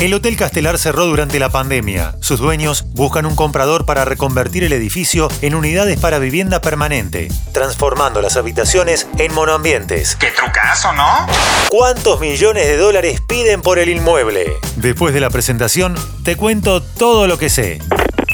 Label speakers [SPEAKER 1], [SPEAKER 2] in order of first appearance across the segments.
[SPEAKER 1] El Hotel Castelar cerró durante la pandemia. Sus dueños buscan un comprador para reconvertir el edificio en unidades para vivienda permanente, transformando las habitaciones en monoambientes.
[SPEAKER 2] ¡Qué trucazo, ¿no?
[SPEAKER 1] ¿Cuántos millones de dólares piden por el inmueble? Después de la presentación, te cuento todo lo que sé.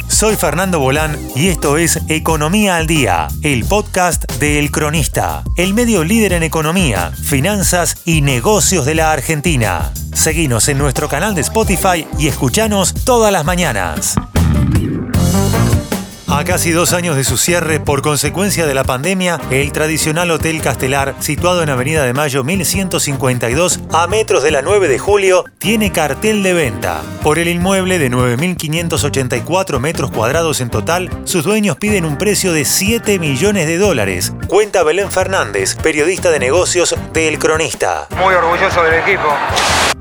[SPEAKER 1] Soy Fernando Bolán y esto es Economía al Día, el podcast de El Cronista, el medio líder en economía, finanzas y negocios de la Argentina. Seguinos en nuestro canal de Spotify y escuchanos todas las mañanas. A casi dos años de su cierre por consecuencia de la pandemia, el tradicional Hotel Castelar, situado en Avenida de Mayo 1152, a metros de la 9 de julio, tiene cartel de venta. Por el inmueble de 9.584 metros cuadrados en total, sus dueños piden un precio de 7 millones de dólares. Cuenta Belén Fernández, periodista de negocios de El Cronista.
[SPEAKER 3] Muy orgulloso del equipo.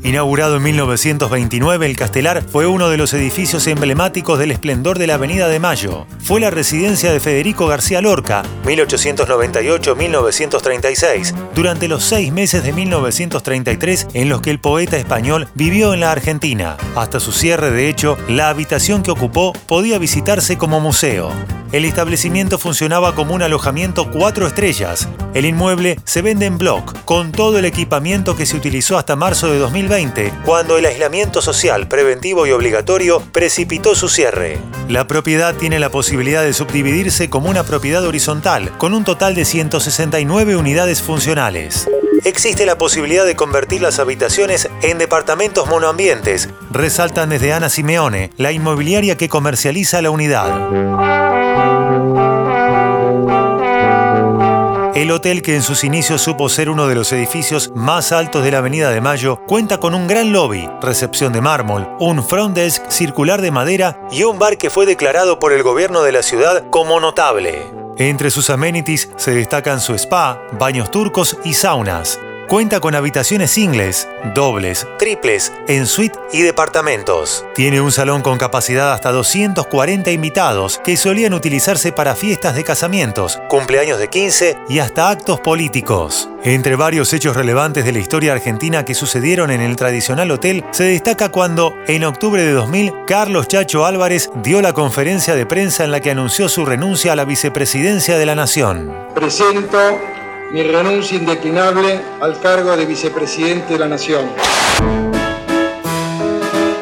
[SPEAKER 1] Inaugurado en 1929, el Castelar fue uno de los edificios emblemáticos del esplendor de la Avenida de Mayo. Fue la residencia de Federico García Lorca, 1898-1936, durante los seis meses de 1933 en los que el poeta español vivió en la Argentina. Hasta su cierre, de hecho, la habitación que ocupó podía visitarse como museo. El establecimiento funcionaba como un alojamiento cuatro estrellas. El inmueble se vende en block, con todo el equipamiento que se utilizó hasta marzo de 2020, cuando el aislamiento social preventivo y obligatorio precipitó su cierre. La propiedad tiene la posibilidad de subdividirse como una propiedad horizontal, con un total de 169 unidades funcionales. Existe la posibilidad de convertir las habitaciones en departamentos monoambientes, resaltan desde Ana Simeone, la inmobiliaria que comercializa la unidad. El hotel, que en sus inicios supo ser uno de los edificios más altos de la Avenida de Mayo, cuenta con un gran lobby, recepción de mármol, un front desk circular de madera y un bar que fue declarado por el gobierno de la ciudad como notable. Entre sus amenities se destacan su spa, baños turcos y saunas. Cuenta con habitaciones singles, dobles, triples, en suite y departamentos. Tiene un salón con capacidad hasta 240 invitados que solían utilizarse para fiestas de casamientos, cumpleaños de 15 y hasta actos políticos. Entre varios hechos relevantes de la historia argentina que sucedieron en el tradicional hotel, se destaca cuando, en octubre de 2000, Carlos Chacho Álvarez dio la conferencia de prensa en la que anunció su renuncia a la vicepresidencia de la Nación.
[SPEAKER 4] Presento mi renuncia indeclinable al cargo de vicepresidente de la Nación.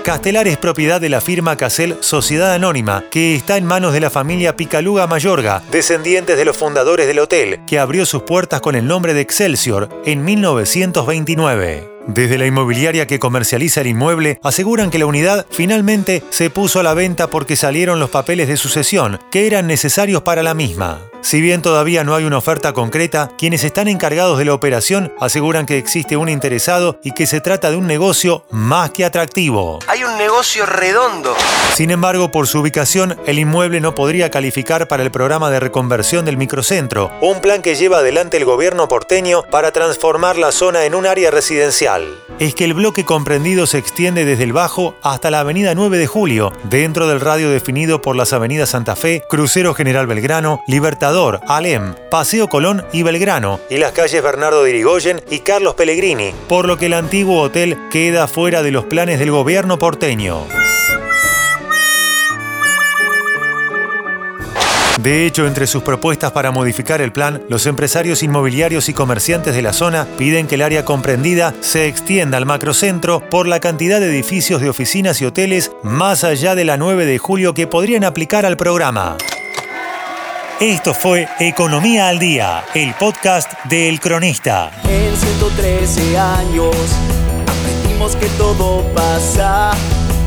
[SPEAKER 1] Castelar es propiedad de la firma Casel Sociedad Anónima, que está en manos de la familia Picaluga Mayorga, descendientes de los fundadores del hotel, que abrió sus puertas con el nombre de Excelsior en 1929. Desde la inmobiliaria que comercializa el inmueble, aseguran que la unidad finalmente se puso a la venta porque salieron los papeles de sucesión que eran necesarios para la misma. Si bien todavía no hay una oferta concreta, quienes están encargados de la operación aseguran que existe un interesado y que se trata de un negocio más que atractivo.
[SPEAKER 5] Hay un negocio redondo.
[SPEAKER 1] Sin embargo, por su ubicación, el inmueble no podría calificar para el programa de reconversión del microcentro, un plan que lleva adelante el gobierno porteño para transformar la zona en un área residencial. Es que el bloque comprendido se extiende desde el Bajo hasta la avenida 9 de Julio, dentro del radio definido por las avenidas Santa Fe, Crucero General Belgrano, Libertador, Alem, Paseo Colón y Belgrano, y las calles Bernardo de Irigoyen y Carlos Pellegrini, por lo que el antiguo hotel queda fuera de los planes del gobierno porteño. De hecho, entre sus propuestas para modificar el plan, los empresarios inmobiliarios y comerciantes de la zona piden que el área comprendida se extienda al macrocentro por la cantidad de edificios de oficinas y hoteles más allá de la 9 de julio que podrían aplicar al programa. Esto fue Economía al Día, el podcast de El Cronista.
[SPEAKER 6] En 113 años aprendimos que todo pasa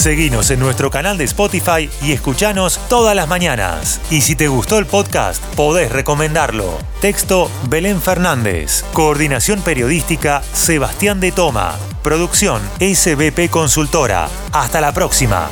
[SPEAKER 1] Seguinos en nuestro canal de Spotify y escuchanos todas las mañanas. Y si te gustó el podcast, podés recomendarlo. Texto Belén Fernández. Coordinación periodística Sebastián de Toma. Producción SBP Consultora. Hasta la próxima.